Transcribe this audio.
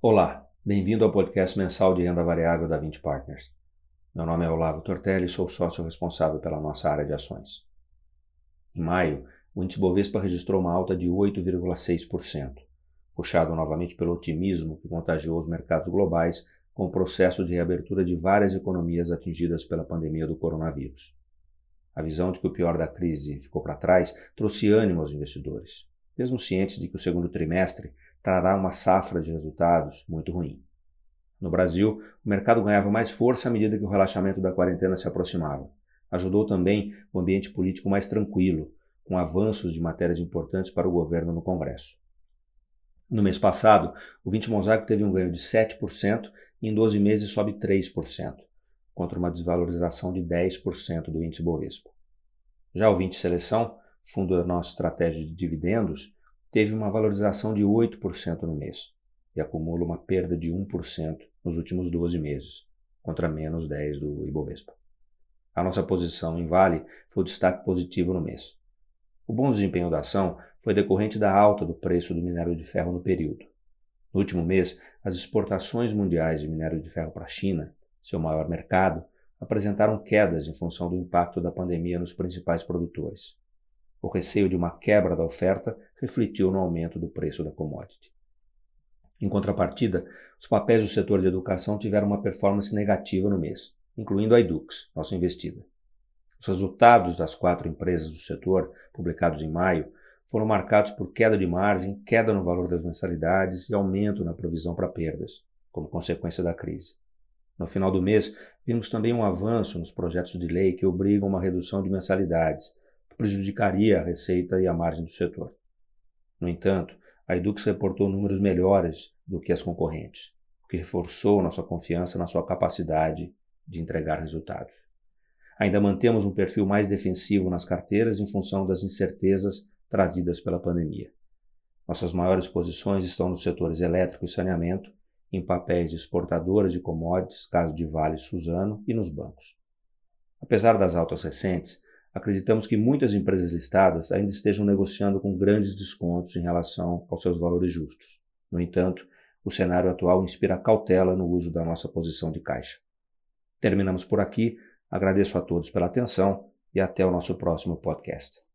Olá, bem-vindo ao podcast mensal de renda variável da 20 Partners. Meu nome é Olavo Tortelli e sou sócio responsável pela nossa área de ações. Em maio, o índice Bovespa registrou uma alta de 8,6%, puxado novamente pelo otimismo que contagiou os mercados globais com o processo de reabertura de várias economias atingidas pela pandemia do coronavírus. A visão de que o pior da crise ficou para trás trouxe ânimo aos investidores, mesmo cientes de que o segundo trimestre trará uma safra de resultados muito ruim. No Brasil, o mercado ganhava mais força à medida que o relaxamento da quarentena se aproximava. Ajudou também o ambiente político mais tranquilo, com avanços de matérias importantes para o governo no Congresso. No mês passado, o 20 Mosaico teve um ganho de 7% e em 12 meses sobe 3%, contra uma desvalorização de 10% do índice Bovespa. Já o 20 Seleção, fundo da nossa estratégia de dividendos, teve uma valorização de 8% no mês e acumula uma perda de 1% nos últimos 12 meses, contra menos 10% do Ibovespa. A nossa posição em Vale foi o destaque positivo no mês. O bom desempenho da ação foi decorrente da alta do preço do minério de ferro no período. No último mês, as exportações mundiais de minério de ferro para a China, seu maior mercado, apresentaram quedas em função do impacto da pandemia nos principais produtores. O receio de uma quebra da oferta refletiu no aumento do preço da commodity. Em contrapartida, os papéis do setor de educação tiveram uma performance negativa no mês, incluindo a Edux, nossa investida. Os resultados das quatro empresas do setor, publicados em maio, foram marcados por queda de margem, queda no valor das mensalidades e aumento na provisão para perdas, como consequência da crise. No final do mês, vimos também um avanço nos projetos de lei que obrigam uma redução de mensalidades, prejudicaria a receita e a margem do setor. No entanto, a Edux reportou números melhores do que as concorrentes, o que reforçou nossa confiança na sua capacidade de entregar resultados. Ainda mantemos um perfil mais defensivo nas carteiras em função das incertezas trazidas pela pandemia. Nossas maiores posições estão nos setores elétrico e saneamento, em papéis de exportadoras de commodities, caso de Vale e Suzano, e nos bancos. Apesar das altas recentes, acreditamos que muitas empresas listadas ainda estejam negociando com grandes descontos em relação aos seus valores justos. No entanto, o cenário atual inspira cautela no uso da nossa posição de caixa. Terminamos por aqui. Agradeço a todos pela atenção e até o nosso próximo podcast.